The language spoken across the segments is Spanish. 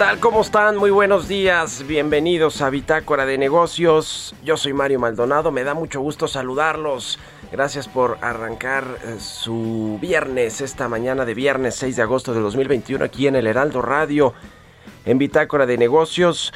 Tal? ¿Cómo están? Muy buenos días. Bienvenidos a Bitácora de Negocios. Yo soy Mario Maldonado. Me da mucho gusto saludarlos. Gracias por arrancar eh, su viernes, esta mañana de viernes 6 de agosto de 2021 aquí en el Heraldo Radio, en Bitácora de Negocios.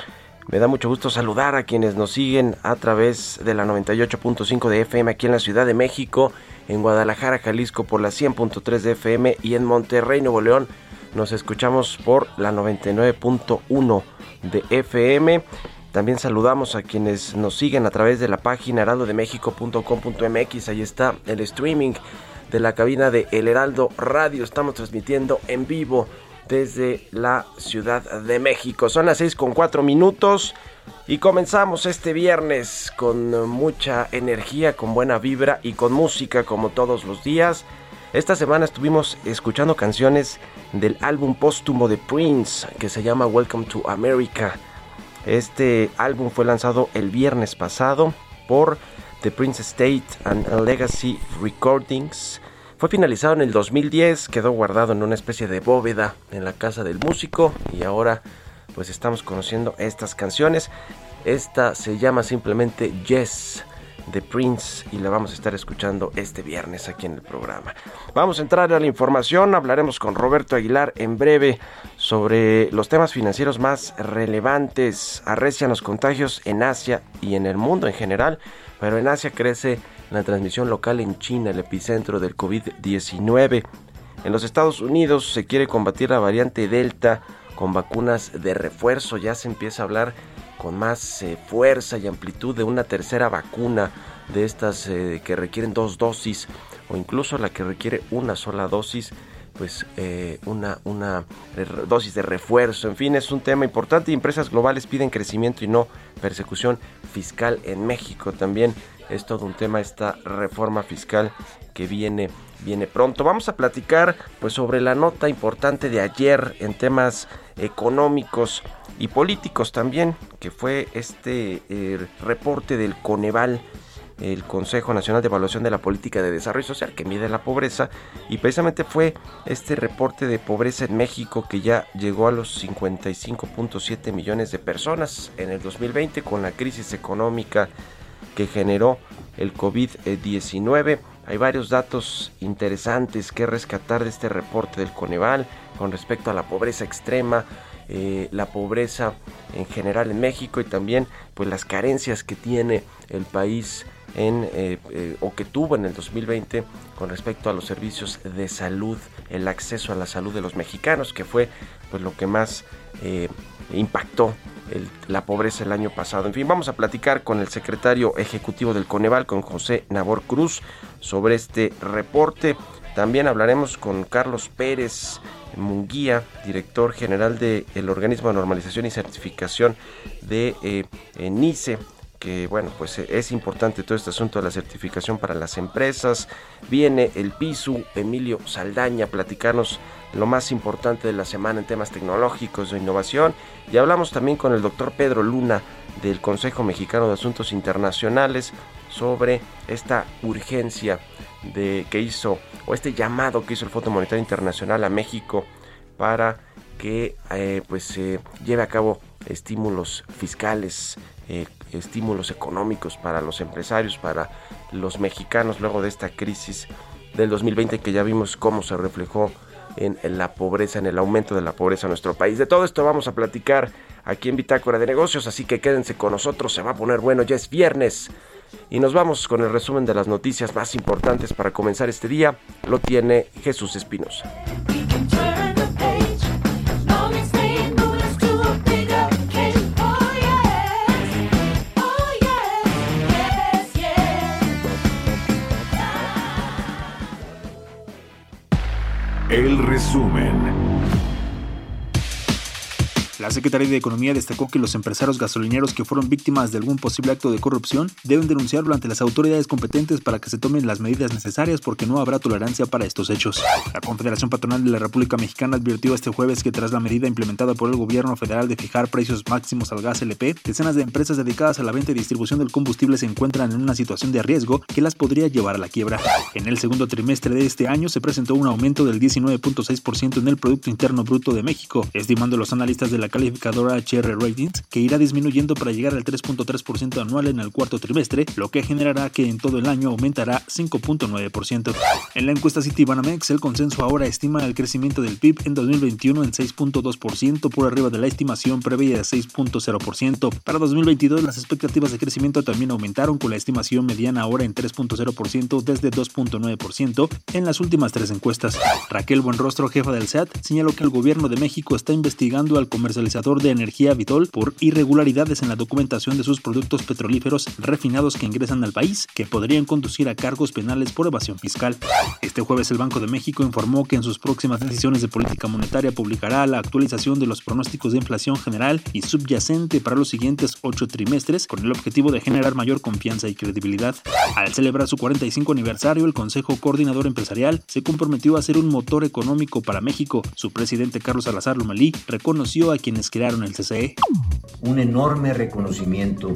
Me da mucho gusto saludar a quienes nos siguen a través de la 98.5 de FM aquí en la Ciudad de México, en Guadalajara, Jalisco por la 100.3 de FM y en Monterrey, Nuevo León nos escuchamos por la 99.1 de FM. También saludamos a quienes nos siguen a través de la página heraldodemexico.com.mx. Ahí está el streaming de la cabina de El Heraldo Radio. Estamos transmitiendo en vivo desde la Ciudad de México. Son las 6 con 4 minutos y comenzamos este viernes con mucha energía, con buena vibra y con música como todos los días. Esta semana estuvimos escuchando canciones del álbum póstumo de Prince que se llama Welcome to America. Este álbum fue lanzado el viernes pasado por The Prince Estate and Legacy Recordings. Fue finalizado en el 2010, quedó guardado en una especie de bóveda en la casa del músico y ahora pues estamos conociendo estas canciones. Esta se llama simplemente Yes de Prince y la vamos a estar escuchando este viernes aquí en el programa. Vamos a entrar a la información, hablaremos con Roberto Aguilar en breve sobre los temas financieros más relevantes. Arrecian los contagios en Asia y en el mundo en general, pero en Asia crece la transmisión local en China, el epicentro del COVID-19. En los Estados Unidos se quiere combatir la variante Delta con vacunas de refuerzo, ya se empieza a hablar con más eh, fuerza y amplitud de una tercera vacuna de estas eh, que requieren dos dosis o incluso la que requiere una sola dosis pues eh, una, una dosis de refuerzo. En fin, es un tema importante y empresas globales piden crecimiento y no persecución fiscal en México. También es todo un tema esta reforma fiscal que viene viene pronto. Vamos a platicar pues sobre la nota importante de ayer en temas económicos y políticos también, que fue este eh, reporte del Coneval el Consejo Nacional de Evaluación de la Política de Desarrollo Social que mide la pobreza y precisamente fue este reporte de pobreza en México que ya llegó a los 55.7 millones de personas en el 2020 con la crisis económica que generó el COVID-19. Hay varios datos interesantes que rescatar de este reporte del Coneval con respecto a la pobreza extrema eh, la pobreza en general en México y también pues las carencias que tiene el país en eh, eh, o que tuvo en el 2020 con respecto a los servicios de salud, el acceso a la salud de los mexicanos, que fue pues lo que más impactó la pobreza el año pasado. En fin, vamos a platicar con el secretario ejecutivo del Coneval, con José Nabor Cruz, sobre este reporte. También hablaremos con Carlos Pérez Munguía, director general del organismo de normalización y certificación de eh, eh, NICE, que bueno, pues eh, es importante todo este asunto de la certificación para las empresas. Viene el PISU, Emilio Saldaña, a platicarnos lo más importante de la semana en temas tecnológicos de innovación. Y hablamos también con el doctor Pedro Luna del Consejo Mexicano de Asuntos Internacionales sobre esta urgencia de que hizo o este llamado que hizo el Fondo Monetario Internacional a México para que eh, pues se lleve a cabo estímulos fiscales, eh, estímulos económicos para los empresarios, para los mexicanos luego de esta crisis del 2020 que ya vimos cómo se reflejó en, en la pobreza, en el aumento de la pobreza en nuestro país. De todo esto vamos a platicar aquí en Bitácora de Negocios, así que quédense con nosotros, se va a poner bueno, ya es viernes. Y nos vamos con el resumen de las noticias más importantes para comenzar este día. Lo tiene Jesús Espinosa. We can La Secretaría de Economía destacó que los empresarios gasolineros que fueron víctimas de algún posible acto de corrupción deben denunciarlo ante las autoridades competentes para que se tomen las medidas necesarias porque no habrá tolerancia para estos hechos. La Confederación Patronal de la República Mexicana advirtió este jueves que tras la medida implementada por el gobierno federal de fijar precios máximos al gas LP, decenas de empresas dedicadas a la venta y distribución del combustible se encuentran en una situación de riesgo que las podría llevar a la quiebra. En el segundo trimestre de este año se presentó un aumento del 19.6% en el Producto Interno Bruto de México, estimando los analistas de la calificadora HR Ratings que irá disminuyendo para llegar al 3.3% anual en el cuarto trimestre, lo que generará que en todo el año aumentará 5.9%. En la encuesta Citibanamex, el consenso ahora estima el crecimiento del PIB en 2021 en 6.2% por arriba de la estimación previa de 6.0%. Para 2022 las expectativas de crecimiento también aumentaron con la estimación mediana ahora en 3.0% desde 2.9% en las últimas tres encuestas. Raquel Buenrostro, jefa del SAT, señaló que el gobierno de México está investigando al comercializador de energía Vitol por irregularidades en la documentación de sus productos petrolíferos refinados que ingresan al país, que podrían conducir a cargos penales por evasión fiscal. Este jueves el Banco de México informó que en sus próximas decisiones de política monetaria publicará la actualización de los pronósticos de inflación general y subyacente para los siguientes ocho trimestres con el objetivo de generar mayor confianza y credibilidad. Al celebrar su 45 aniversario, el Consejo Coordinador Empresarial se comprometió a ser un motor económico para México. Su presidente Carlos Salazar Lomelí reconoció a quienes crearon el E. CCE. un enorme reconocimiento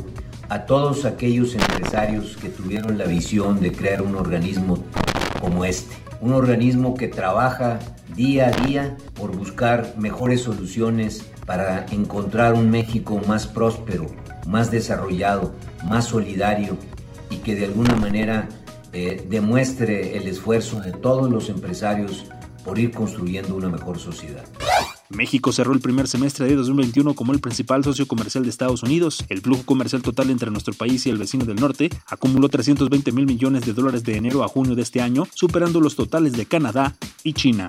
a todos aquellos empresarios que tuvieron la visión de crear un organismo como este. Un organismo que trabaja día a día por buscar mejores soluciones para encontrar un México más próspero, más desarrollado, más solidario y que de alguna manera eh, demuestre el esfuerzo de todos los empresarios por ir construyendo una mejor sociedad. México cerró el primer semestre de 2021 como el principal socio comercial de Estados Unidos. El flujo comercial total entre nuestro país y el vecino del norte acumuló 320 mil millones de dólares de enero a junio de este año, superando los totales de Canadá y China.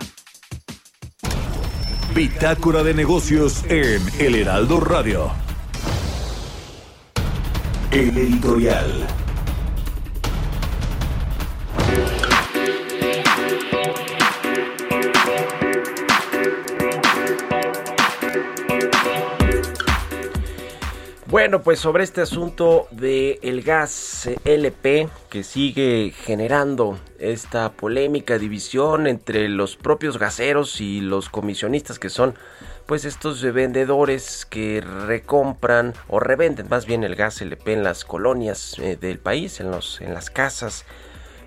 Bitácora de negocios en El Heraldo Radio. El editorial. Bueno, pues sobre este asunto del el gas eh, LP que sigue generando esta polémica división entre los propios gaseros y los comisionistas que son pues estos vendedores que recompran o revenden más bien el gas LP en las colonias eh, del país, en, los, en las casas.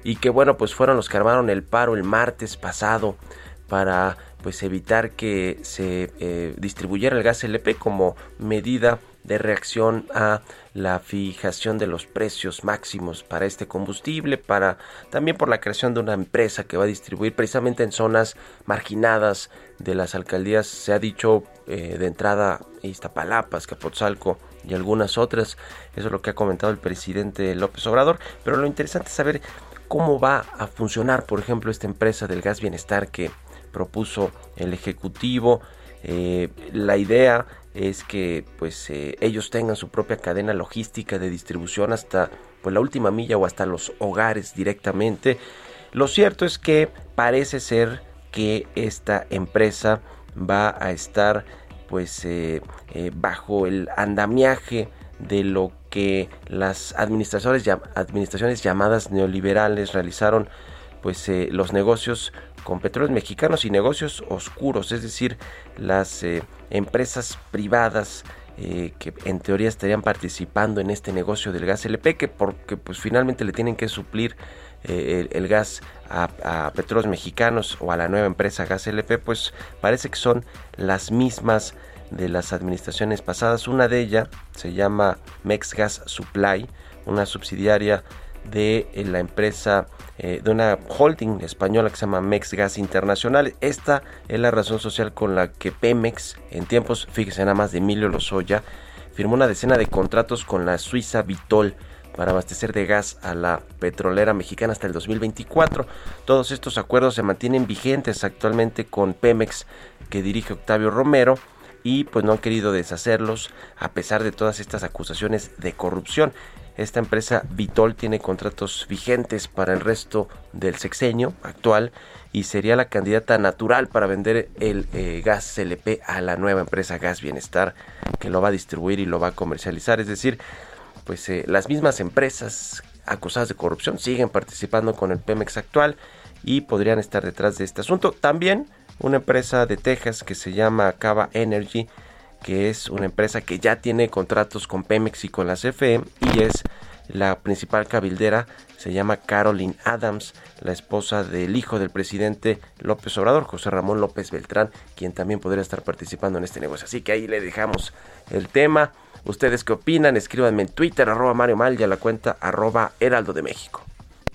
Y que bueno pues fueron los que armaron el paro el martes pasado para pues evitar que se eh, distribuyera el gas LP como medida de reacción a la fijación de los precios máximos para este combustible, para también por la creación de una empresa que va a distribuir precisamente en zonas marginadas de las alcaldías, se ha dicho eh, de entrada Iztapalapa, Escapotzalco y algunas otras, eso es lo que ha comentado el presidente López Obrador, pero lo interesante es saber cómo va a funcionar, por ejemplo, esta empresa del gas bienestar que propuso el Ejecutivo, eh, la idea es que pues eh, ellos tengan su propia cadena logística de distribución hasta pues la última milla o hasta los hogares directamente. Lo cierto es que parece ser que esta empresa va a estar pues eh, eh, bajo el andamiaje de lo que las administraciones, llam- administraciones llamadas neoliberales realizaron pues los negocios con petróleos mexicanos y negocios oscuros, es decir, las eh, empresas privadas eh, que en teoría estarían participando en este negocio del gas LP, que porque pues finalmente le tienen que suplir eh, el, gas a, a petróleos mexicanos o a la nueva empresa Gas LP, pues parece que son las mismas de las administraciones pasadas. Una de ellas se llama Mex Gas Supply, una subsidiaria de eh, la empresa eh, de una holding española que se llama Mex Gas Internacional. Esta es la razón social con la que Pemex, en tiempos, fíjese nada más de Emilio Lozoya, firmó una decena de contratos con la suiza Vitol para abastecer de gas a la petrolera mexicana hasta el 2024. Todos estos acuerdos se mantienen vigentes actualmente con Pemex que dirige Octavio Romero y pues no han querido deshacerlos a pesar de todas estas acusaciones de corrupción. Esta empresa Vitol tiene contratos vigentes para el resto del sexenio actual y sería la candidata natural para vender el eh, gas CLP a la nueva empresa Gas Bienestar que lo va a distribuir y lo va a comercializar. Es decir, pues eh, las mismas empresas acusadas de corrupción siguen participando con el Pemex actual y podrían estar detrás de este asunto. También una empresa de Texas que se llama Cava Energy, que es una empresa que ya tiene contratos con Pemex y con la CFE y es la principal cabildera, se llama Caroline Adams, la esposa del hijo del presidente López Obrador, José Ramón López Beltrán, quien también podría estar participando en este negocio. Así que ahí le dejamos el tema. ¿Ustedes qué opinan? Escríbanme en Twitter, arroba Mario Mal y a la cuenta arroba Heraldo de México.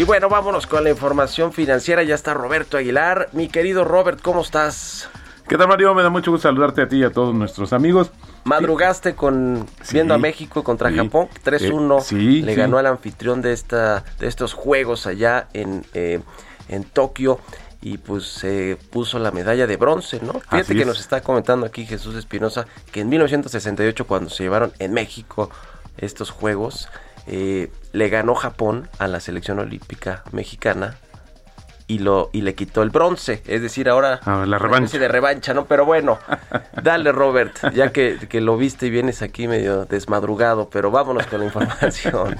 Y bueno, vámonos con la información financiera. Ya está Roberto Aguilar. Mi querido Robert, ¿cómo estás? ¿Qué tal, Mario? Me da mucho gusto saludarte a ti y a todos nuestros amigos. Madrugaste con Sí. viendo a México contra Sí. Japón 3-1 Eh, sí, le ganó al anfitrión de esta de estos juegos allá en eh, en Tokio y pues se puso la medalla de bronce, ¿no? Fíjate que nos está comentando aquí Jesús Espinosa que en 1968 cuando se llevaron en México estos juegos eh, le ganó Japón a la selección olímpica mexicana y lo y le quitó el bronce, es decir, ahora Ah, la revancha. de revancha, ¿no? Pero bueno, dale Robert, ya que, que lo viste y vienes aquí medio desmadrugado, pero vámonos con la información.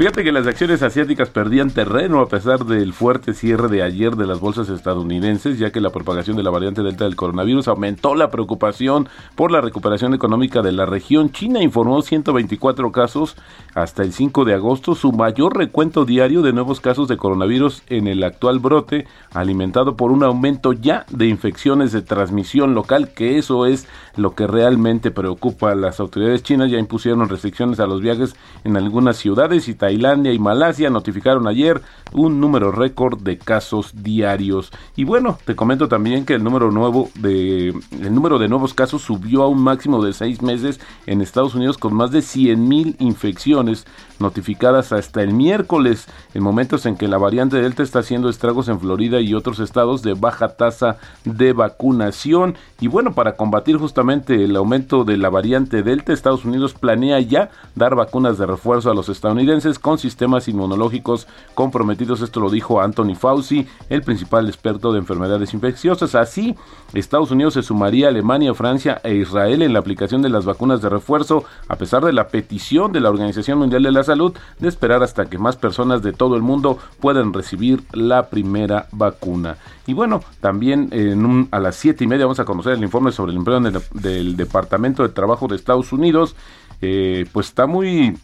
Fíjate que las acciones asiáticas perdían terreno a pesar del fuerte cierre de ayer de las bolsas estadounidenses, ya que la propagación de la variante Delta del coronavirus aumentó la preocupación por la recuperación económica de la región. China informó 124 casos hasta el 5 de agosto, su mayor recuento diario de nuevos casos de coronavirus en el actual brote, alimentado por un aumento ya de infecciones de transmisión local, que eso es lo que realmente preocupa las autoridades chinas. Ya impusieron restricciones a los viajes en algunas ciudades y Tailandia y Malasia notificaron ayer un número récord de casos diarios. Y bueno, te comento también que el número nuevo de el número de nuevos casos subió a un máximo de seis meses en Estados Unidos con más de 100 mil infecciones notificadas hasta el miércoles, en momentos en que la variante Delta está haciendo estragos en Florida y otros estados de baja tasa de vacunación. Y bueno, para combatir justamente el aumento de la variante Delta, Estados Unidos planea ya dar vacunas de refuerzo a los estadounidenses con sistemas inmunológicos comprometidos. Esto lo dijo Anthony Fauci, el principal experto de enfermedades infecciosas. Así, Estados Unidos se sumaría a Alemania, Francia e Israel en la aplicación de las vacunas de refuerzo, a pesar de la petición de la Organización Mundial de la Salud de esperar hasta que más personas de todo el mundo puedan recibir la primera vacuna. Y bueno, también a las siete y media vamos a conocer el informe sobre el empleo del Departamento de Trabajo de Estados Unidos. Eh, pues está muy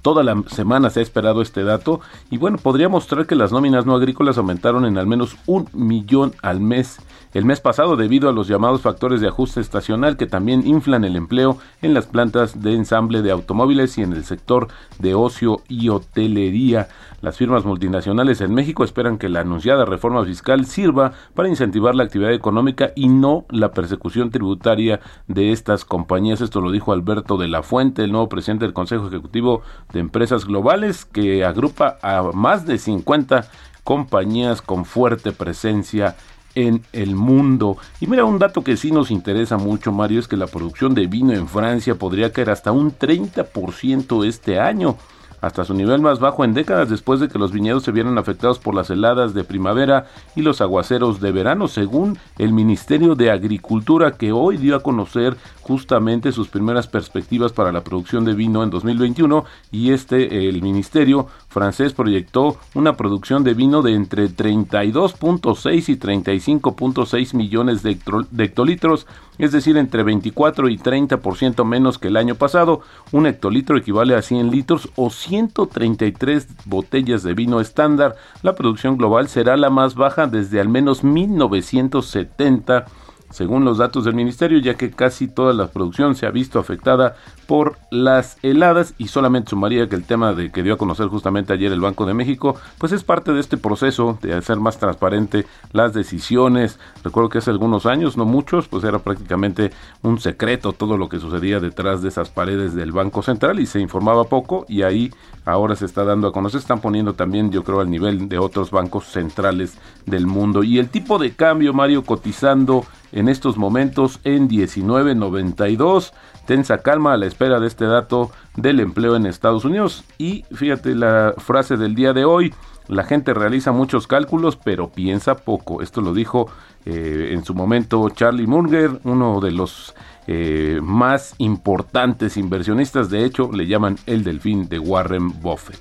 Toda la semana se ha esperado este dato. Y bueno, podría mostrar que las nóminas no agrícolas aumentaron en al menos un millón al mes el mes pasado debido a los llamados factores de ajuste estacional que también inflan el empleo en las plantas de ensamble de automóviles y en el sector de ocio y hotelería. Las firmas multinacionales en México esperan que la anunciada reforma fiscal sirva para incentivar la actividad económica y no la persecución tributaria de estas compañías. Esto lo dijo Alberto de la Fuente, el nuevo presidente del Consejo Ejecutivo de Empresas Globales, que agrupa a más de 50 compañías con fuerte presencia en el mundo. Y mira, un dato que sí nos interesa mucho, Mario, es que la producción de vino en Francia podría caer hasta un 30% este año hasta su nivel más bajo en décadas después de que los viñedos se vieran afectados por las heladas de primavera y los aguaceros de verano, según el Ministerio de Agricultura que hoy dio a conocer justamente sus primeras perspectivas para la producción de vino en 2021 y este el ministerio francés proyectó una producción de vino de entre 32.6 y 35.6 millones de, hectolitros, es decir, entre 24 y 30% menos que el año pasado. Un hectolitro equivale a 100 litros o 133 botellas de vino estándar. La producción global será la más baja desde al menos 1970 según los datos del ministerio, ya que casi toda la producción se ha visto afectada por las heladas y solamente sumaría que el tema de que dio a conocer justamente ayer el Banco de México, pues es parte de este proceso de hacer más transparente las decisiones. Recuerdo que hace algunos años, no muchos, pues era prácticamente un secreto todo lo que sucedía detrás de esas paredes del Banco Central y se informaba poco y ahí ahora se está dando a conocer, están poniendo también yo creo al nivel de otros bancos centrales del mundo. Y el tipo de cambio, Mario, cotizando en estos momentos en 19.92. Tensa calma a la espera de este dato del empleo en Estados Unidos. Y fíjate la frase del día de hoy. La gente realiza muchos cálculos, pero piensa poco. Esto lo dijo eh, en su momento Charlie Munger, uno de los eh, más importantes inversionistas. De hecho, le llaman el delfín de Warren Buffett.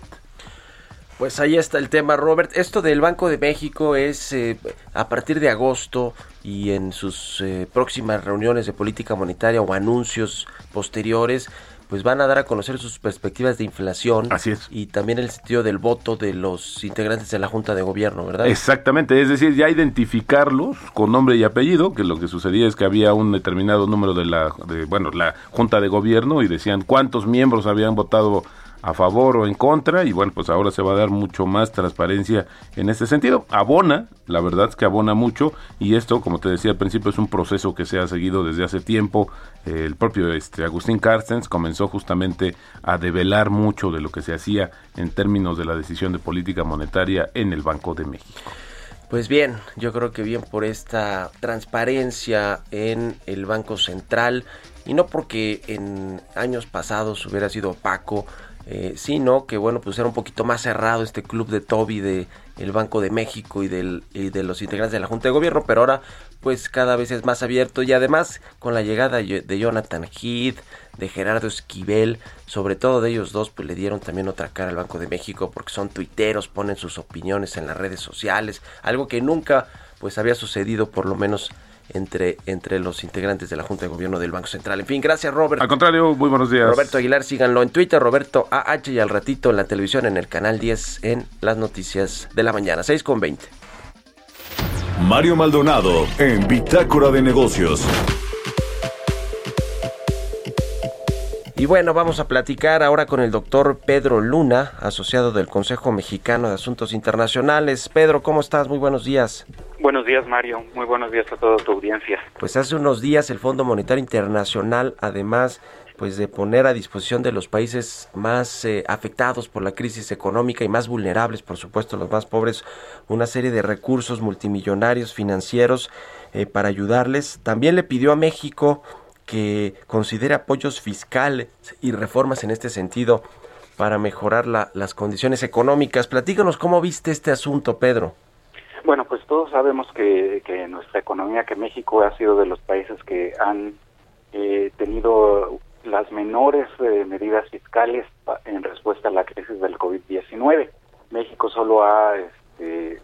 Pues ahí está el tema, Robert. Esto del Banco de México es eh, a partir de agosto y en sus eh, próximas reuniones de política monetaria o anuncios posteriores, pues van a dar a conocer sus perspectivas de inflación. Así es. Y también el sentido del voto de los integrantes de la Junta de Gobierno, ¿verdad? Exactamente, es decir, ya identificarlos con nombre y apellido, que lo que sucedía es que había un determinado número de la, de, bueno, la Junta de Gobierno y decían cuántos miembros habían votado a favor o en contra y bueno, pues ahora se va a dar mucho más transparencia en este sentido. Abona, la verdad es que abona mucho y esto, como te decía al principio, es un proceso que se ha seguido desde hace tiempo. Eh, el propio este, Agustín Carstens comenzó justamente a develar mucho de lo que se hacía en términos de la decisión de política monetaria en el Banco de México. Pues bien, yo creo que bien por esta transparencia en el Banco Central y no porque en años pasados hubiera sido opaco, eh, sino que bueno, pues era un poquito más cerrado este club de Toby de el Banco de México y, del, y de los integrantes de la Junta de Gobierno, pero ahora pues cada vez es más abierto y además con la llegada de Jonathan Heath, de Gerardo Esquivel, sobre todo de ellos dos, pues le dieron también otra cara al Banco de México porque son tuiteros, ponen sus opiniones en las redes sociales, algo que nunca pues había sucedido por lo menos entre, entre los integrantes de la Junta de Gobierno del Banco Central. En fin, gracias Robert. Al contrario, muy buenos días. Roberto Aguilar, síganlo en Twitter, Roberto AH y al ratito en la televisión en el canal 10 en las noticias de la mañana, 6 con 20. Mario Maldonado en Bitácora de Negocios. Y bueno, vamos a platicar ahora con el doctor Pedro Luna, asociado del Consejo Mexicano de Asuntos Internacionales. Pedro, ¿cómo estás? Muy buenos días. Buenos días, Mario. Muy buenos días a toda tu audiencia. Pues hace unos días el Fondo Monetario Internacional, además pues de poner a disposición de los países más eh, afectados por la crisis económica y más vulnerables, por supuesto, los más pobres, una serie de recursos multimillonarios financieros eh, para ayudarles. También le pidió a México que considere apoyos fiscales y reformas en este sentido para mejorar la- las condiciones económicas. Platícanos cómo viste este asunto, Pedro. Bueno, pues todos sabemos que, que nuestra economía, que México ha sido de los países que han eh, tenido las menores eh, medidas fiscales en respuesta a la crisis del COVID-19. México solo ha este,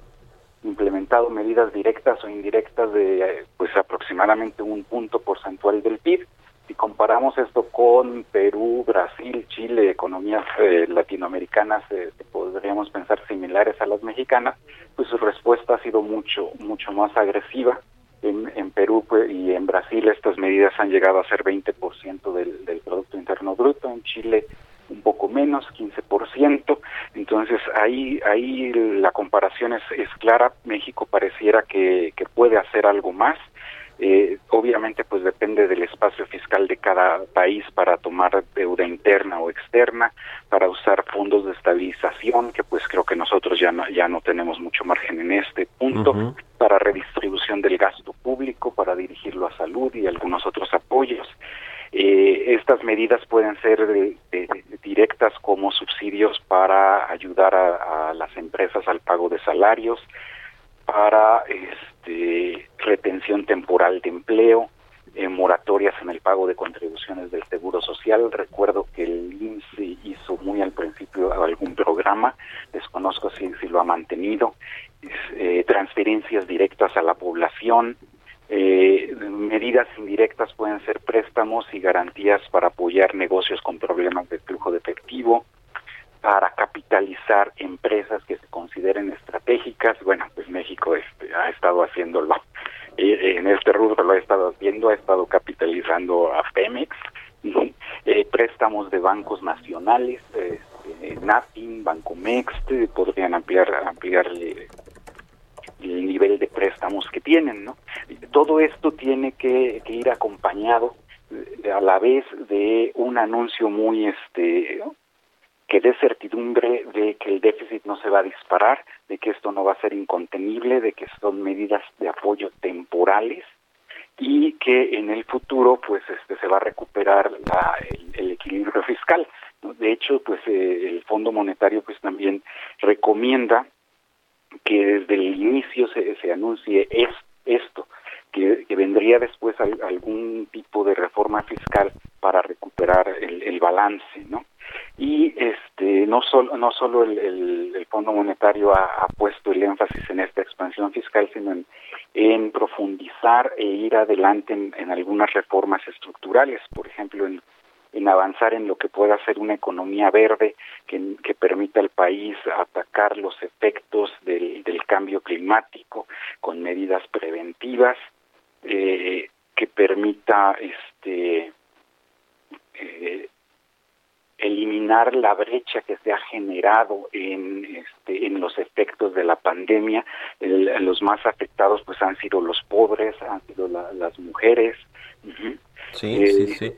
implementado medidas directas o indirectas de eh, pues aproximadamente un punto porcentual del PIB. Si comparamos esto con Perú, Brasil, Chile, economías eh, latinoamericanas, eh, podríamos pensar similares a las mexicanas, pues su respuesta ha sido mucho mucho más agresiva. En, en Perú pues, y en Brasil estas medidas han llegado a ser 20% del, del Producto Interno Bruto, en Chile un poco menos, 15%. Entonces ahí ahí la comparación es, es clara. México pareciera que, que puede hacer algo más. Eh, obviamente pues depende del espacio fiscal de cada país para tomar deuda interna o externa, para usar fondos de estabilización, que pues creo que nosotros ya no, ya no tenemos mucho margen en este punto, para redistribución del gasto público, para dirigirlo a salud y algunos otros apoyos. Eh, estas medidas pueden ser directas como subsidios para ayudar a, las empresas al pago de salarios, para este, retención temporal de empleo, eh, moratorias en el pago de contribuciones del Seguro Social. Recuerdo que el INSS hizo muy al principio algún programa, desconozco si, si lo ha mantenido, eh, transferencias directas a la población, eh, medidas indirectas pueden ser préstamos y garantías para apoyar negocios con problemas de flujo de efectivo, para capitalizar empresas que se consideren estratégicas. Bueno, pues México este, ha estado haciéndolo. Eh, en este rubro lo ha estado haciendo, ha estado capitalizando a Pemex. Eh, préstamos de bancos nacionales, este, NAPIN, Bancomex, podrían ampliar, ampliar el nivel de préstamos que tienen, ¿no? Todo esto tiene que, ir acompañado eh, a la vez de un anuncio muy este que dé certidumbre de que el déficit no se va a disparar, de que esto no va a ser incontenible, de que son medidas de apoyo temporales y que en el futuro pues este se va a recuperar la- el, equilibrio fiscal. De hecho, pues eh, el Fondo Monetario pues también recomienda que desde el inicio se, se anuncie es, esto, que, vendría después al- algún tipo de reforma fiscal para recuperar el, balance, ¿no? Y este no solo no solo el, el- el Fondo Monetario ha, puesto el énfasis en esta expansión fiscal, sino en, profundizar e ir adelante en, algunas reformas estructurales, por ejemplo, en avanzar en lo que pueda ser una economía verde que, permita al país atacar los efectos del cambio climático con medidas preventivas, eh, que permita este eh, eliminar la brecha que se ha generado en este, en los efectos de la pandemia El- los más afectados pues han sido los pobres han sido la- las mujeres Ujú. Sí, Eh, sí, sí.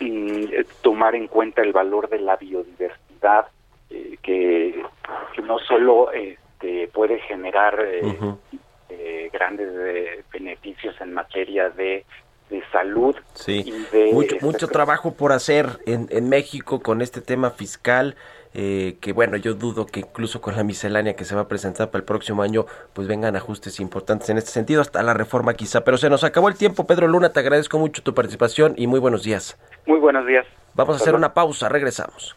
mm, eh, tomar en cuenta el valor de la biodiversidad eh, que, que no solo este, puede generar eh, eh, grandes eh, beneficios en materia de, de salud Sí, y de mucho, este, mucho trabajo por hacer en, en México con este tema fiscal, eh, que bueno, yo dudo que incluso con la miscelánea que se va a presentar para el próximo año, pues vengan ajustes importantes en este sentido, hasta la reforma quizá, pero se nos acabó el tiempo, Pedro Luna, te agradezco mucho tu participación y muy buenos días. Muy buenos días. Vamos a hacer una pausa, regresamos.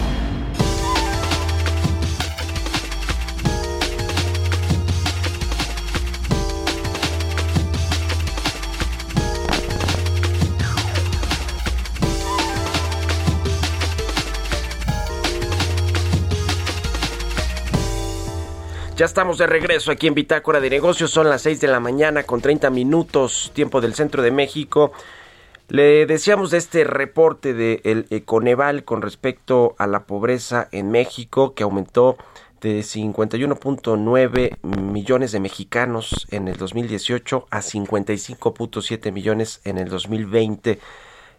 Ya estamos de regreso aquí en Bitácora de Negocios. Son las 6 de la mañana con 30 minutos, tiempo del centro de México. Le decíamos de este reporte del Coneval con respecto a la pobreza en México que aumentó de 51.9 millones de mexicanos en el 2018 a 55.7 millones en el 2020,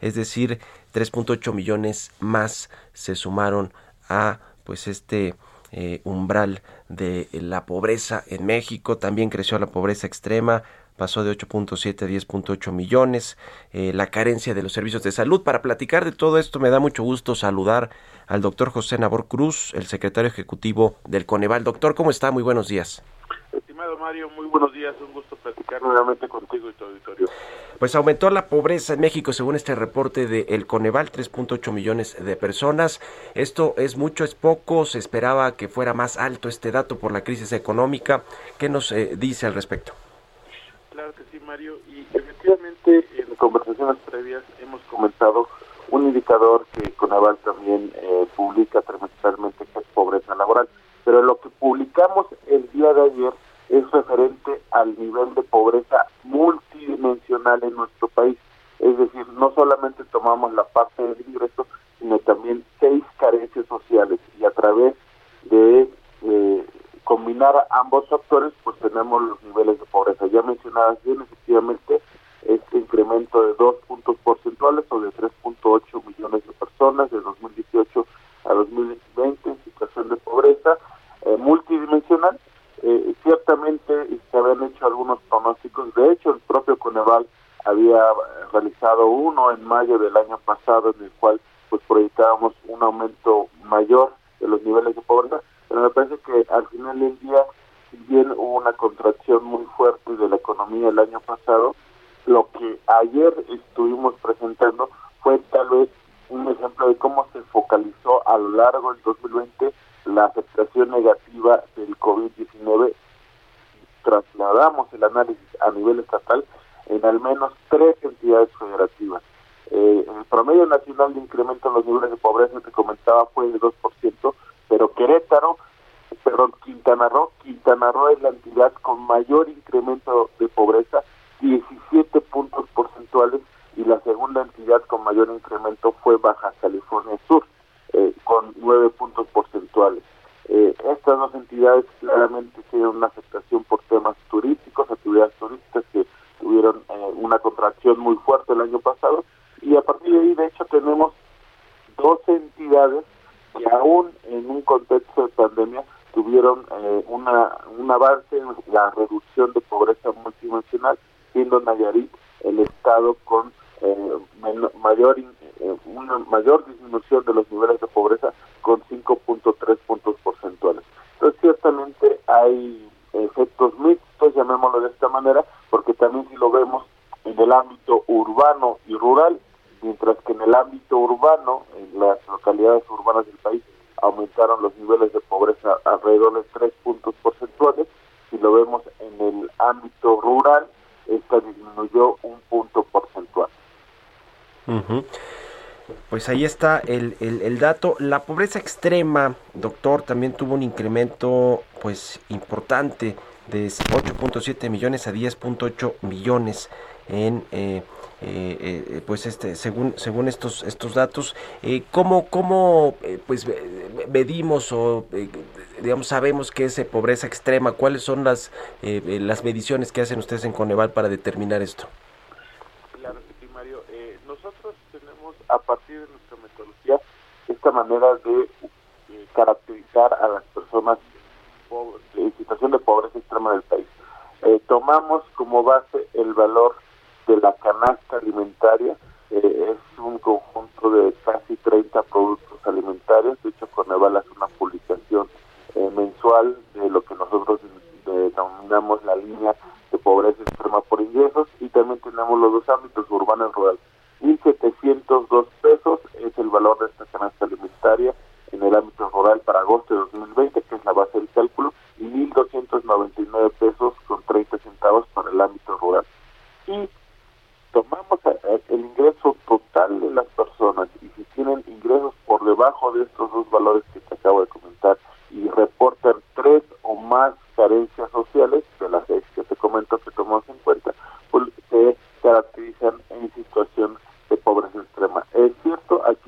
es decir, 3.8 millones más se sumaron a pues este eh, umbral de la pobreza en México, también creció la pobreza extrema, pasó de 8.7 a 10.8 millones, eh, la carencia de los servicios de salud. Para platicar de todo esto me da mucho gusto saludar al doctor José Nabor Cruz, el secretario ejecutivo del Coneval. Doctor, ¿cómo está? Muy buenos días. Estimado Mario, muy buenos días, un gusto platicar nuevamente contigo y tu auditorio. Pues aumentó la pobreza en México según este reporte de El Coneval, 3.8 millones de personas. Esto es mucho, es poco, se esperaba que fuera más alto este dato por la crisis económica. ¿Qué nos eh, dice al respecto? Claro que sí, Mario, y efectivamente en conversaciones previas hemos comentado un indicador que Conaval también eh, publica trimestralmente que es pobreza laboral, pero lo que publicamos el día de ayer es referente al nivel de pobreza multidimensional en nuestro país. Es decir, no solamente tomamos la parte del ingreso, sino también seis carencias sociales y a través de eh, combinar ambos factores, pues tenemos los niveles de pobreza. Ya mencionabas bien, efectivamente, este incremento de dos puntos porcentuales o de 3.8 millones de personas de 2018 a 2020 en situación de pobreza eh, multidimensional. Eh, ciertamente se habían hecho algunos pronósticos, de hecho el propio Coneval había eh, realizado uno en mayo del año pasado en el cual pues proyectábamos un aumento mayor de los niveles de pobreza, pero me parece que al final del día, si bien hubo una contracción muy fuerte de la economía el año pasado, lo que ayer estuvimos presentando fue tal vez un ejemplo de cómo se focalizó a lo largo del 2020 la afectación negativa del COVID-19. Trasladamos el análisis a nivel estatal en al menos tres entidades federativas. Eh, el promedio nacional de incremento en los niveles de pobreza que comentaba fue de 2%, pero Querétaro, perdón, Quintana Roo, Quintana Roo es la entidad con mayor incremento de pobreza, 17 puntos porcentuales, y la segunda entidad con mayor incremento fue Baja California Sur, eh, con 9 puntos porcentuales. Eh, estas dos entidades claramente tienen una afectación por temas turísticos, actividades turísticas que tuvieron eh, una contracción muy fuerte el año pasado, y a partir de ahí, de hecho, tenemos 12 entidades que aún en un contexto de pandemia tuvieron eh, una, un avance en la reducción de pobreza multidimensional, siendo Nayarit el estado con eh, mayor eh, una mayor disminución de los niveles de pobreza con 5.3 puntos porcentuales. Entonces, ciertamente hay efectos mixtos, llamémoslo de esta manera, porque también si lo vemos en el ámbito urbano y rural, mientras que en el ámbito urbano, en las localidades urbanas del país, aumentaron los niveles de pobreza alrededor de 3 puntos porcentuales, si lo vemos en el ámbito rural, esta disminuyó un punto porcentual. Pues ahí está el, el- dato. La pobreza extrema, doctor, también tuvo un incremento pues importante de 8.7 millones a 10.8 millones en eh, eh, eh, pues este según según estos estos datos. Cómo cómo pues medimos o digamos sabemos que es pobreza extrema cuáles son las las mediciones que hacen ustedes en Coneval para determinar esto Claro que sí, Mario. Eh, nosotros tenemos, a partir de nuestra metodología, esta manera de eh, caracterizar a las personas en situación de pobreza extrema del país. Eh, tomamos como base el valor de la canasta alimentaria, eh, es un conjunto de casi 30 productos alimentarios, de hecho Coneval hace una publicación eh, mensual de lo que nosotros denominamos la línea de pobreza extrema por ingresos y también tenemos los dos ámbitos, urbano y rural. 1.702 pesos es el valor de esta canasta alimentaria en el ámbito rural para agosto de 2020, que es la base del cálculo, y 1.299 pesos con 30 centavos para el ámbito rural. Y tomamos a- el ingreso total de las personas y si tienen ingresos por debajo de estos dos valores que te acabo de comentar y reportan tres o más carencias sociales de las seis que te comento que tomamos en cuenta, pues se caracterizan en situación de pobreza extrema. Es cierto, aquí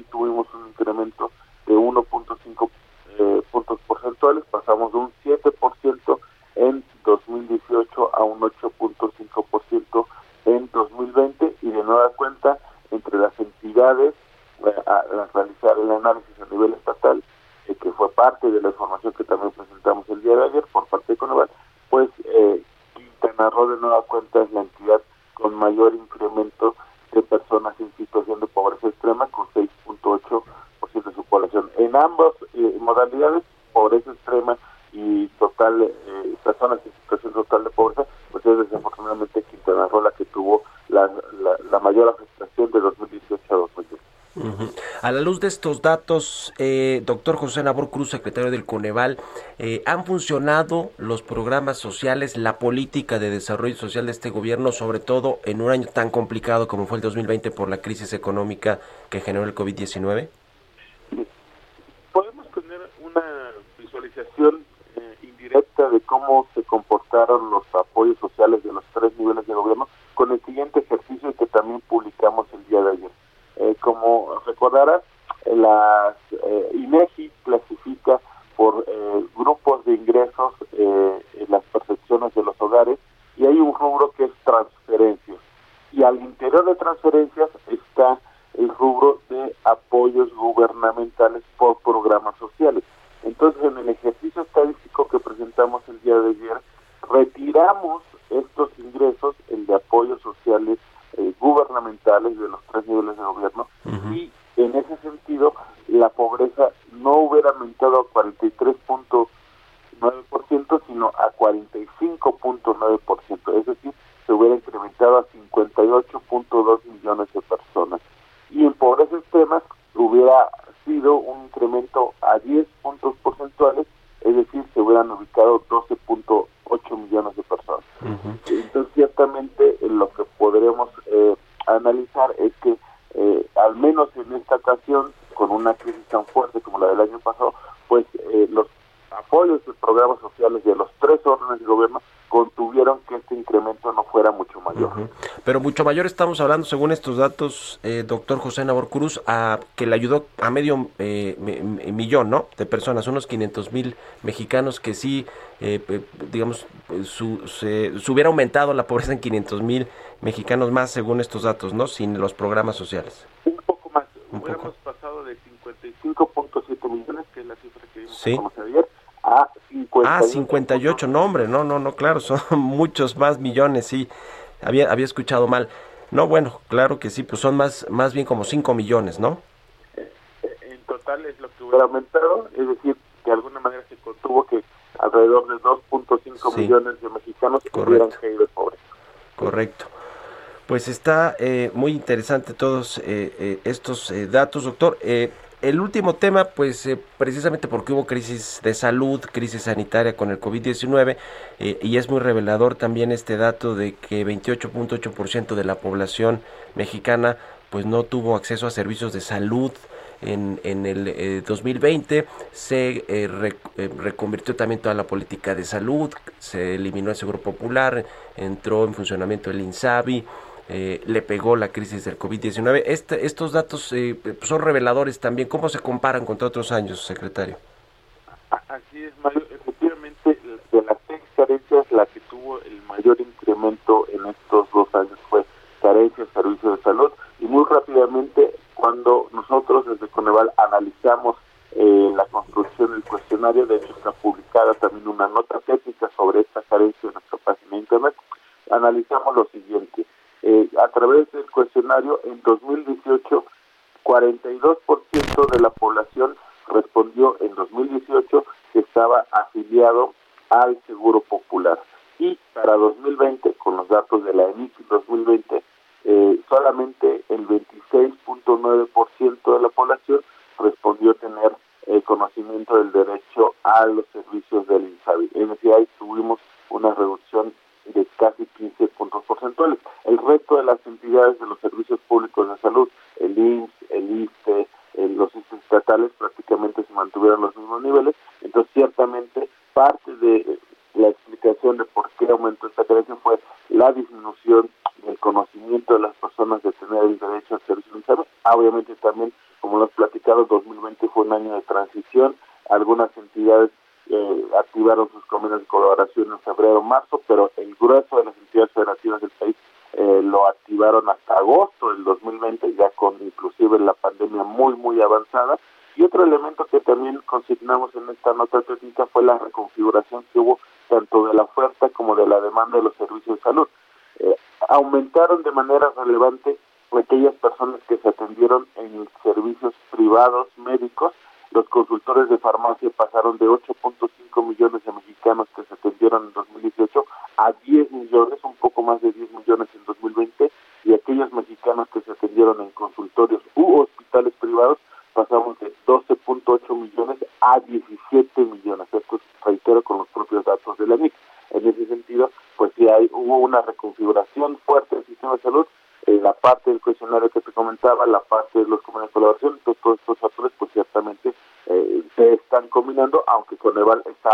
luz de estos datos, eh, doctor José Nabor Cruz, secretario del Coneval, eh, ¿han funcionado los programas sociales, la política de desarrollo social de este gobierno, sobre todo en un año tan complicado como fue el 2020 por la crisis económica que generó el COVID-19? podemos tener una visualización eh, indirecta de cómo se comportaron los apoyos sociales de los tres niveles de gobierno con el siguiente ejercicio que también publicamos el día de ayer. Eh, como recordarás, eh, las eh, INEGI clasifica por eh, grupos de ingresos eh, en las percepciones de los hogares y hay un rubro que es transferencias. Y al interior de transferencias está el rubro de apoyos gubernamentales por programas sociales. Entonces, en el ejercicio estadístico que presentamos el día de ayer, retiramos estos ingresos, el de apoyos sociales eh, gubernamentales de los tres niveles de gobierno, y sentido, la pobreza no hubiera aumentado a 43.9%, sino a 45.9%, es decir, se hubiera incrementado a 58.2 millones de personas. Y en pobreza extrema hubiera sido un incremento a 10 puntos porcentuales, es decir, se hubieran ubicado 12.8 millones de personas. Entonces, ciertamente, eh, lo que podremos eh, analizar es que, eh, al menos en esta ocasión, con una crisis tan fuerte como la del año pasado, pues eh, los apoyos de programas sociales de los tres órdenes de gobierno contuvieron que este incremento no fuera mucho mayor. Ujú. Pero mucho mayor estamos hablando, según estos datos, eh, doctor José Nabor Cruz, a, que le ayudó a medio eh, mi- mi- millón ¿no? de personas, unos 500 mil mexicanos que sí, eh, eh, digamos, su, se, se hubiera aumentado la pobreza en 500 mil mexicanos más, según estos datos, ¿no? Sin los programas sociales. Un poco más, Un hubiéramos pasado de 55.7 millones, que es la cifra que vimos Sí. ayer, a 58. Ah, 58, no hombre, no, no, no, claro, son muchos más millones, sí, había, había escuchado mal. No, bueno, claro que sí, pues son más, más bien como 5 millones, ¿no? En total es lo que hubiera aumentado, es decir, de alguna manera se contuvo que alrededor de 2.5 Sí. millones de mexicanos hubieran caído de pobreza. Correcto. Pues está eh, muy interesante todos eh, eh, estos eh, datos, doctor. Eh, el último tema, pues eh, precisamente porque hubo crisis de salud, crisis sanitaria con el COVID-19, eh, y es muy revelador también este dato de que 28.8% de la población mexicana pues no tuvo acceso a servicios de salud en, en el eh, 2020 se eh, re- eh, reconvirtió también toda la política de salud, se eliminó el Seguro Popular, entró en funcionamiento el INSABI, eh, le pegó la crisis del COVID-19. Este, estos datos eh, son reveladores también. ¿Cómo se comparan contra otros años, secretario? Así es, Mario. Efectivamente, de las seis carencias, la que tuvo el mayor incremento en estos dos años fue carencias, servicios de salud. Y muy rápidamente, cuando nosotros desde Coneval analizamos eh, la construcción del cuestionario, de hecho está publicada también una nota técnica sobre esta carencia en nuestra página de internet, analizamos lo siguiente. Eh, a través del cuestionario, en 2018, 42% de la población respondió en 2018 que estaba afiliado al Seguro Popular. Y para 2020, con los datos de la ENIC 2020, eh, solamente el 26.9% de la población respondió tener eh, conocimiento del derecho a los servicios del INSABI. Es decir, ahí tuvimos una reducción de casi 15 puntos porcentuales. De las entidades de los servicios públicos de salud, el IMSS, el ISTE, los ISTE estatales prácticamente se mantuvieron los mismos niveles. Entonces, ciertamente, parte de eh, la explicación de por qué aumentó esta carencia fue la disminución del conocimiento de las personas de tener el derecho al servicio del INSABI. Obviamente también, como lo has platicado, 2020 fue un año de transición. Algunas entidades eh, activaron sus convenios de colaboración en febrero marzo, pero el grueso de las entidades federativas del país eh, lo activaron hasta agosto del 2020, ya con inclusive la pandemia muy, muy avanzada. Y otro elemento que también consignamos en esta nota técnica fue la reconfiguración que hubo tanto de la oferta como de la demanda de los servicios de salud. Eh, aumentaron de manera relevante aquellas personas que se atendieron en servicios privados médicos. Los consultores de farmacia pasaron de 8.5 millones de mexicanos que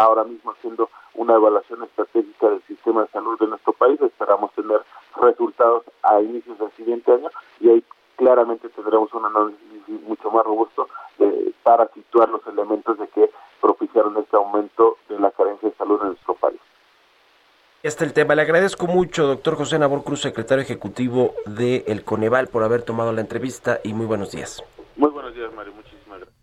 ahora mismo haciendo una evaluación estratégica del sistema de salud de nuestro país, esperamos tener resultados a inicios del siguiente año y ahí claramente tendremos un análisis mucho más robusto eh, para situar los elementos de que propiciaron este aumento de la carencia de salud en nuestro país. Este el tema. Le agradezco mucho, doctor José Nabor Cruz, secretario ejecutivo de El Coneval, por haber tomado la entrevista y muy buenos días. Muy buenos días, Mario. Muchísimas gracias.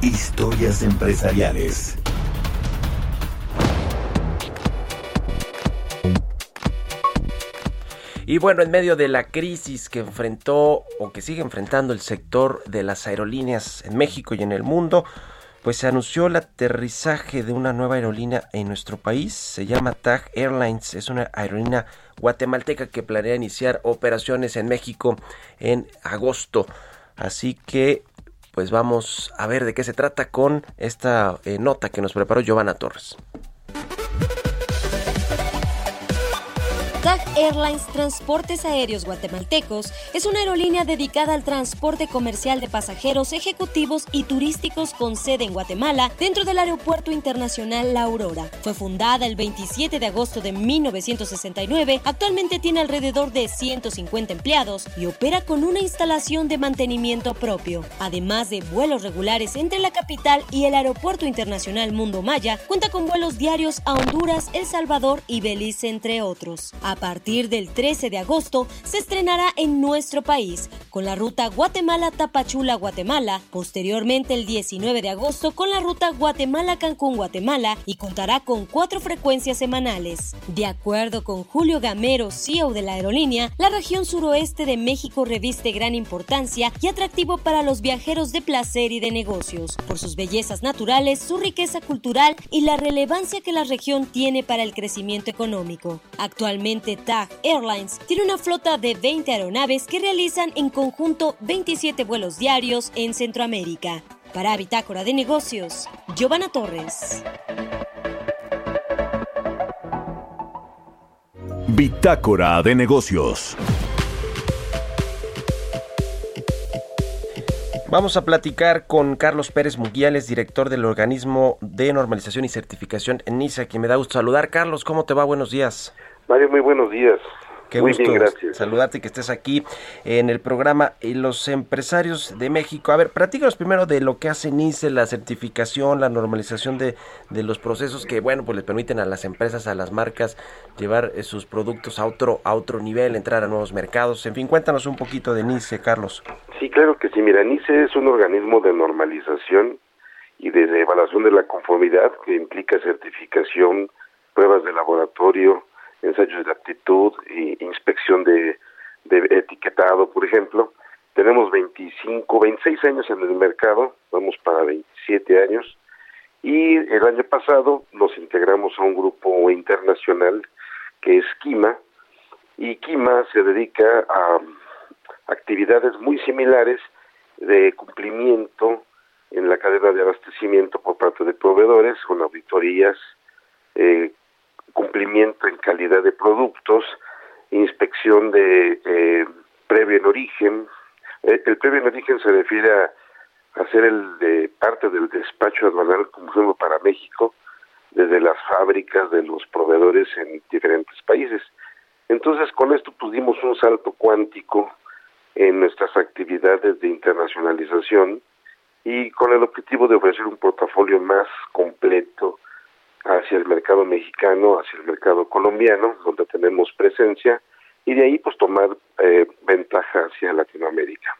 Historias empresariales. Y bueno, en medio de la crisis que enfrentó o que sigue enfrentando el sector de las aerolíneas en México y en el mundo, pues se anunció el aterrizaje de una nueva aerolínea en nuestro país. Se llama TAG Airlines. Es una aerolínea guatemalteca que planea iniciar operaciones en México en agosto. Así que pues vamos a ver de qué se trata con esta eh, nota que nos preparó Giovanna Torres. Airlines Transportes Aéreos Guatemaltecos es una aerolínea dedicada al transporte comercial de pasajeros ejecutivos y turísticos con sede en Guatemala dentro del Aeropuerto Internacional La Aurora. Fue fundada el 27 de agosto de 1969, actualmente tiene alrededor de 150 empleados y opera con una instalación de mantenimiento propio. Además de vuelos regulares entre la capital y el Aeropuerto Internacional Mundo Maya, cuenta con vuelos diarios a Honduras, El Salvador y Belice, entre otros. A partir del 13 de agosto se estrenará en nuestro país con la ruta Guatemala-Tapachula-Guatemala, posteriormente el 19 de agosto con la ruta Guatemala-Cancún-Guatemala y contará con cuatro frecuencias semanales. De acuerdo con Julio Gamero, CEO de la aerolínea, la región suroeste de México reviste gran importancia y atractivo para los viajeros de placer y de negocios, por sus bellezas naturales, su riqueza cultural y la relevancia que la región tiene para el crecimiento económico. Actualmente TAG Airlines tiene una flota de 20 aeronaves que realizan en conjunto 27 vuelos diarios en Centroamérica. Para Bitácora de Negocios, Giovanna Torres. Bitácora de negocios. Vamos a platicar con Carlos Pérez Muguiales, director del organismo de normalización y certificación en NISA, quien me da gusto saludar. Carlos, ¿cómo te va? Buenos días. Mario, muy buenos días. Qué muy gusto bien, gracias. saludarte que estés aquí en el programa y los empresarios de México. A ver, platícanos primero de lo que hace NICE, la certificación, la normalización de, de los procesos que, bueno, pues le permiten a las empresas, a las marcas llevar eh, sus productos a otro, a otro nivel, entrar a nuevos mercados. En fin, cuéntanos un poquito de NICE, Carlos. Sí, claro que sí. Mira, NICE es un organismo de normalización y de evaluación de la conformidad que implica certificación, pruebas de laboratorio, ensayos de aptitud e inspección de, de etiquetado, por ejemplo. Tenemos 25, 26 años en el mercado, vamos para 27 años, y el año pasado nos integramos a un grupo internacional que es Kima, y Kima se dedica a actividades muy similares de cumplimiento en la cadena de abastecimiento por parte de proveedores, con auditorías, eh, cumplimiento en calidad de productos, inspección de eh, previo en origen. Eh, el previo en origen se refiere a hacer el de parte del despacho aduanal, como para México, desde las fábricas de los proveedores en diferentes países. Entonces, con esto pudimos un salto cuántico en nuestras actividades de internacionalización y con el objetivo de ofrecer un portafolio más completo hacia el mercado mexicano, hacia el mercado colombiano, donde tenemos presencia, y de ahí pues tomar eh, ventaja hacia Latinoamérica.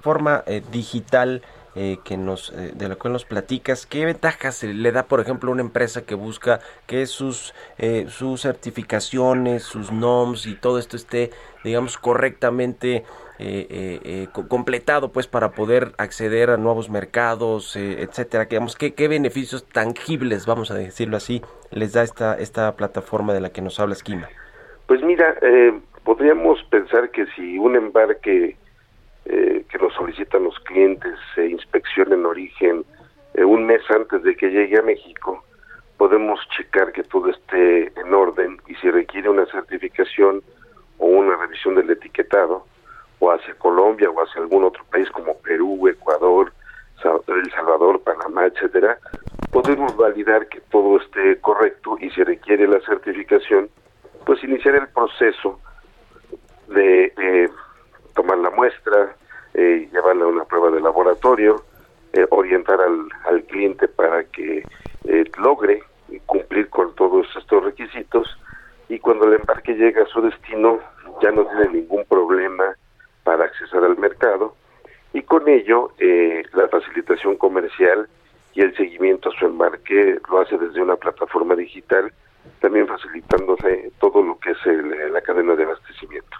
Forma eh, digital eh, que nos, eh, de la cual nos platicas, ¿qué ventajas le da, por ejemplo, una empresa que busca que sus, eh, sus certificaciones, sus NOMS y todo esto esté, digamos, correctamente eh, co- completado, pues, para poder acceder a nuevos mercados, etcétera? Que, digamos, ¿qué, ¿Qué beneficios tangibles, vamos a decirlo así, les da esta, esta plataforma de la que nos habla Esquima? Pues mira, podríamos pensar que si un embarque que nos solicitan los clientes se inspecciona en origen eh, un mes antes de que llegue a México, podemos checar que todo esté en orden y si requiere una certificación o una revisión del etiquetado o hacia Colombia o hacia algún otro país como Perú, Ecuador, El Salvador, Panamá, etcétera, podemos validar que todo esté correcto y si requiere la certificación, pues iniciar el proceso de eh, tomar la muestra, eh, llevarla a una prueba de laboratorio, eh, orientar al, al cliente para que eh, logre cumplir con todos estos requisitos. Y cuando el embarque llega a su destino ya no tiene ningún problema para accesar al mercado. Y con ello eh, la facilitación comercial y el seguimiento a su embarque lo hace desde una plataforma digital, también facilitándose todo lo que es el- la cadena de abastecimiento.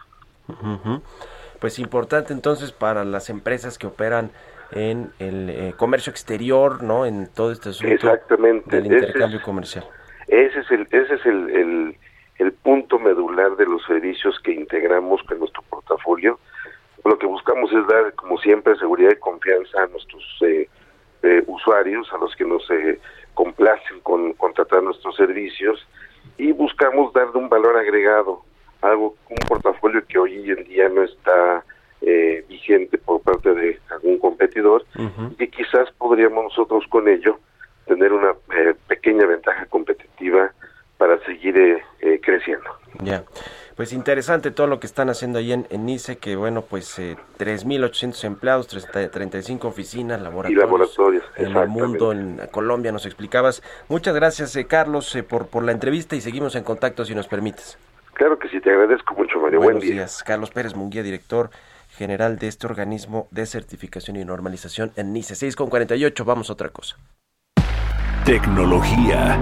Pues importante entonces para las empresas que operan en el eh, comercio exterior, ¿no? En todo este asunto Exactamente. del Ese intercambio es- comercial. Ese es el, ese es el, el, el punto medular de los servicios que integramos con nuestro portafolio. Lo que buscamos es dar, como siempre, seguridad y confianza a nuestros eh, eh, usuarios, a los que nos eh, complacen con contratar nuestros servicios y buscamos darle un valor agregado, algo, un portafolio que hoy en día no está eh, vigente por parte de algún competidor y que quizás podríamos nosotros con ello tener una eh, pequeña ventaja competitiva para seguir eh, eh, creciendo. Ya. Pues interesante todo lo que están haciendo ahí en, en NICE, que bueno, pues eh, 3.800 empleados, 30 35 oficinas, laboratorios, laboratorios, en el mundo, en Colombia, nos explicabas. Muchas gracias, eh, Carlos, eh, por, por la entrevista y seguimos en contacto si nos permites. Claro que sí, te agradezco mucho, Mario. Buenos Buen día. días. Carlos Pérez Munguía, director general de este organismo de certificación y normalización en NICE. 6 con 48, vamos a otra cosa. Tecnología.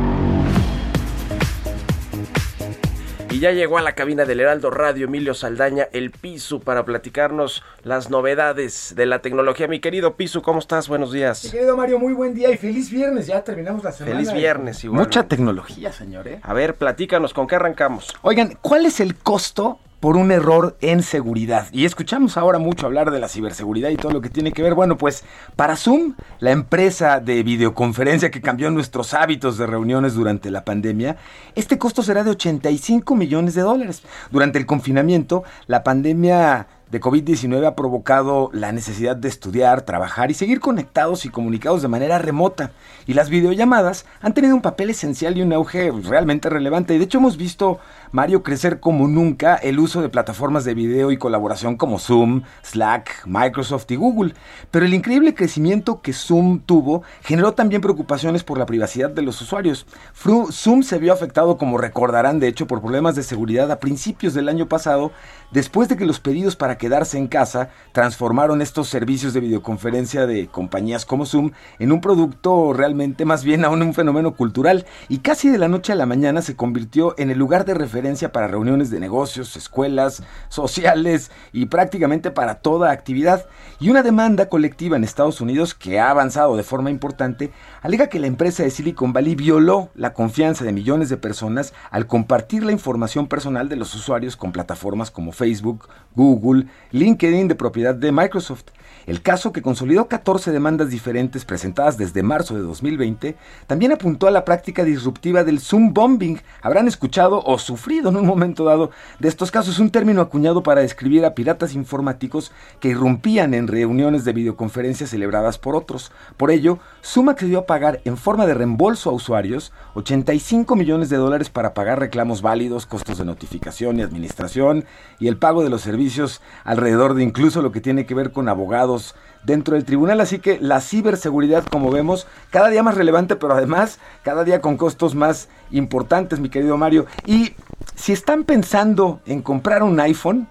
Y ya llegó a la cabina del Heraldo Radio Emilio Saldaña, el Pisu, para platicarnos las novedades de la tecnología. Mi querido Pisu, ¿cómo estás? Buenos Mi días. querido Mario, muy buen día y feliz viernes. Ya terminamos la semana. Feliz viernes, igual. Mucha tecnología, señor. ¿eh? A ver, platícanos, ¿con qué arrancamos? Oigan, ¿cuál es el costo por un error en seguridad? Y escuchamos ahora mucho hablar de la ciberseguridad y todo lo que tiene que ver. Bueno, pues para Zoom, la empresa de videoconferencia que cambió nuestros hábitos de reuniones durante la pandemia, este costo será de 85 millones de dólares. Durante el confinamiento, la pandemia de COVID-19 ha provocado la necesidad de estudiar, trabajar y seguir conectados y comunicados de manera remota. Y las videollamadas han tenido un papel esencial y un auge realmente relevante. Y de hecho hemos visto, Mario, crecer como nunca el uso de plataformas de video y colaboración como Zoom, Slack, Microsoft y Google. Pero el increíble crecimiento que Zoom tuvo generó también preocupaciones por la privacidad de los usuarios. Zoom se vio afectado, como recordarán, de hecho, por problemas de seguridad a principios del año pasado, después de que los pedidos para quedarse en casa transformaron estos servicios de videoconferencia de compañías como Zoom en un producto realmente más bien aún un fenómeno cultural y casi de la noche a la mañana se convirtió en el lugar de referencia para reuniones de negocios, escuelas, sociales y prácticamente para toda actividad. Y una demanda colectiva en Estados Unidos que ha avanzado de forma importante alega que la empresa de Silicon Valley violó la confianza de millones de personas al compartir la información personal de los usuarios con plataformas como Facebook, Google LinkedIn de propiedad de Microsoft. El caso, que consolidó 14 demandas diferentes presentadas desde marzo de 2020, también apuntó a la práctica disruptiva del Zoom bombing. Habrán escuchado o sufrido en un momento dado de estos casos un término acuñado para describir a piratas informáticos que irrumpían en reuniones de videoconferencias celebradas por otros. Por ello, Zoom accedió a pagar en forma de reembolso a usuarios 85 millones de dólares para pagar reclamos válidos, costos de notificación y administración y el pago de los servicios alrededor de incluso lo que tiene que ver con abogados dentro del tribunal. Así que la ciberseguridad, como vemos, cada día más relevante, pero además cada día con costos más importantes, mi querido Mario. Y si están pensando en comprar un iPhone,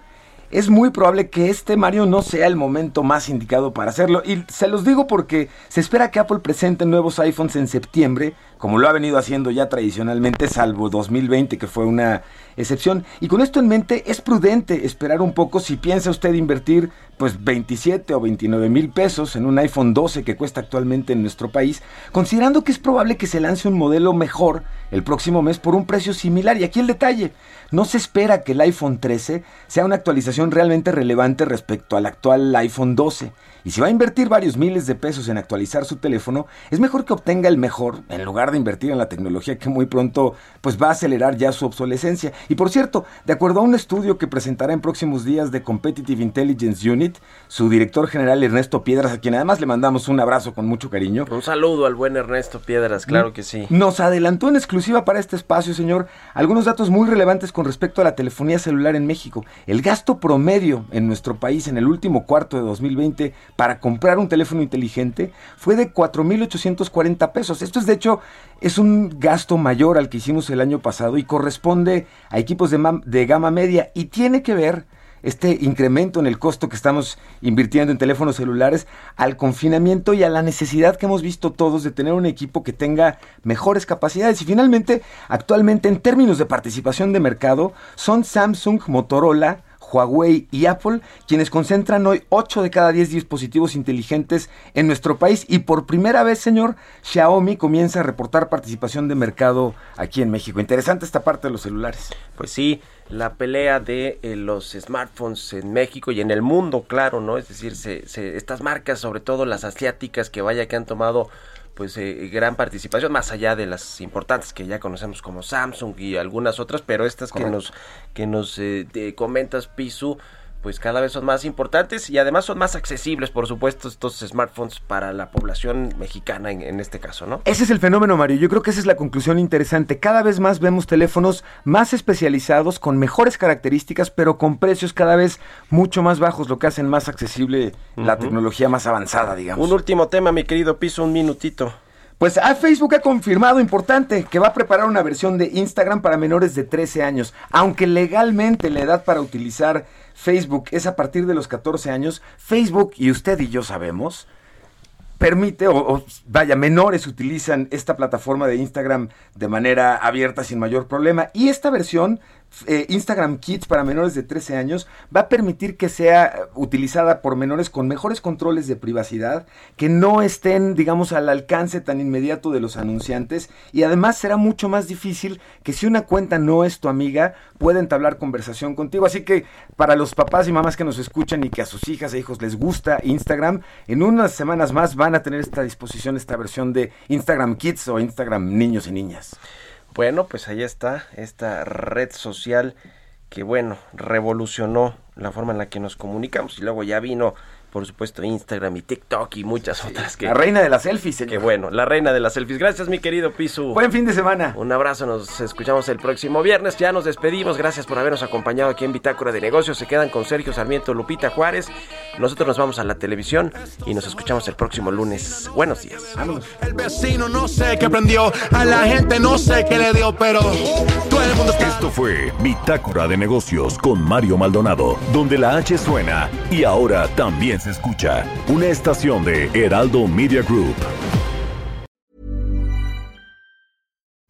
es muy probable que este Mario no sea el momento más indicado para hacerlo. Y se los digo porque se espera que Apple presente nuevos iPhones en septiembre, como lo ha venido haciendo ya tradicionalmente, salvo 2020, que fue una excepción. Y con esto en mente, es prudente esperar un poco si piensa usted invertir pues 27 o 29 mil pesos en un iPhone 12 que cuesta actualmente en nuestro país, considerando que es probable que se lance un modelo mejor el próximo mes por un precio similar. Y aquí el detalle, no se espera que el iPhone 13 sea una actualización realmente relevante respecto al actual iPhone 12. Y si va a invertir varios miles de pesos en actualizar su teléfono, es mejor que obtenga el mejor en lugar de invertir en la tecnología que muy pronto pues va a acelerar ya su obsolescencia. Y por cierto, de acuerdo a un estudio que presentará en próximos días de Competitive Intelligence Unit, su director general Ernesto Piedras, a quien además le mandamos un abrazo con mucho cariño. Un saludo al buen Ernesto Piedras, claro que sí. Nos adelantó en exclusiva para este espacio, señor, algunos datos muy relevantes con respecto a la telefonía celular en México. El gasto promedio en nuestro país en el último cuarto de 2020 para comprar un teléfono inteligente fue de 4.840 pesos. Esto es, de hecho, es un gasto mayor al que hicimos el año pasado y corresponde a equipos de, de gama media y tiene que ver este incremento en el costo que estamos invirtiendo en teléfonos celulares al confinamiento y a la necesidad que hemos visto todos de tener un equipo que tenga mejores capacidades. Y finalmente, actualmente en términos de participación de mercado, son Samsung, Motorola, Huawei y Apple, quienes concentran hoy 8 de cada 10 dispositivos inteligentes en nuestro país y por primera vez, señor, Xiaomi comienza a reportar participación de mercado aquí en México. Interesante esta parte de los celulares. Pues sí, la pelea de eh, los smartphones en México y en el mundo, claro, ¿no? Es decir, se, se- estas marcas, sobre todo las asiáticas, que vaya que han tomado pues eh, gran participación, más allá de las importantes que ya conocemos como Samsung y algunas otras, pero estas que nos, que nos eh, comentas, Pisu, pues cada vez son más importantes y además son más accesibles, por supuesto, estos smartphones para la población mexicana en, en este caso, ¿no? Ese es el fenómeno, Mario. Yo creo que esa es la conclusión interesante. Cada vez más vemos teléfonos más especializados, con mejores características, pero con precios cada vez mucho más bajos, lo que hacen más accesible la tecnología más avanzada, digamos. Un último tema, mi querido Piso, un minutito. Pues ah, Facebook ha confirmado, importante, que va a preparar una versión de Instagram para menores de 13 años. Aunque legalmente la edad para utilizar Facebook es a partir de los 14 años, Facebook, y usted y yo sabemos, permite, o, vaya, menores utilizan esta plataforma de Instagram de manera abierta sin mayor problema. Y esta versión, eh, Instagram Kids para menores de 13 años, va a permitir que sea utilizada por menores con mejores controles de privacidad, que no estén, digamos, al alcance tan inmediato de los anunciantes. Y además será mucho más difícil que si una cuenta no es tu amiga, pueda entablar conversación contigo. Así que para los papás y mamás que nos escuchan y que a sus hijas e hijos les gusta Instagram, en unas semanas más van a tener esta disposición, esta versión de Instagram Kids o Instagram Niños y Niñas. Bueno, pues ahí está esta red social que, bueno, revolucionó la forma en la que nos comunicamos y luego ya vino, por supuesto, Instagram y TikTok y muchas otras que... La reina de las selfies, Que señor. bueno, la reina de las selfies. Gracias, mi querido Pisu. Buen fin de semana. Un abrazo, nos escuchamos el próximo viernes. Ya nos despedimos. Gracias por habernos acompañado aquí en Bitácora de Negocios. Se quedan con Sergio Sarmiento, Lupita Juárez. Nosotros nos vamos a la televisión y nos escuchamos el próximo lunes. Buenos días. Vámonos. El vecino no sé qué prendió, a la gente no sé qué le dio, pero todo el mundo está... Esto fue Bitácora de Negocios con Mario Maldonado, donde la H suena y ahora también se escucha. Una estación de Heraldo Media Group.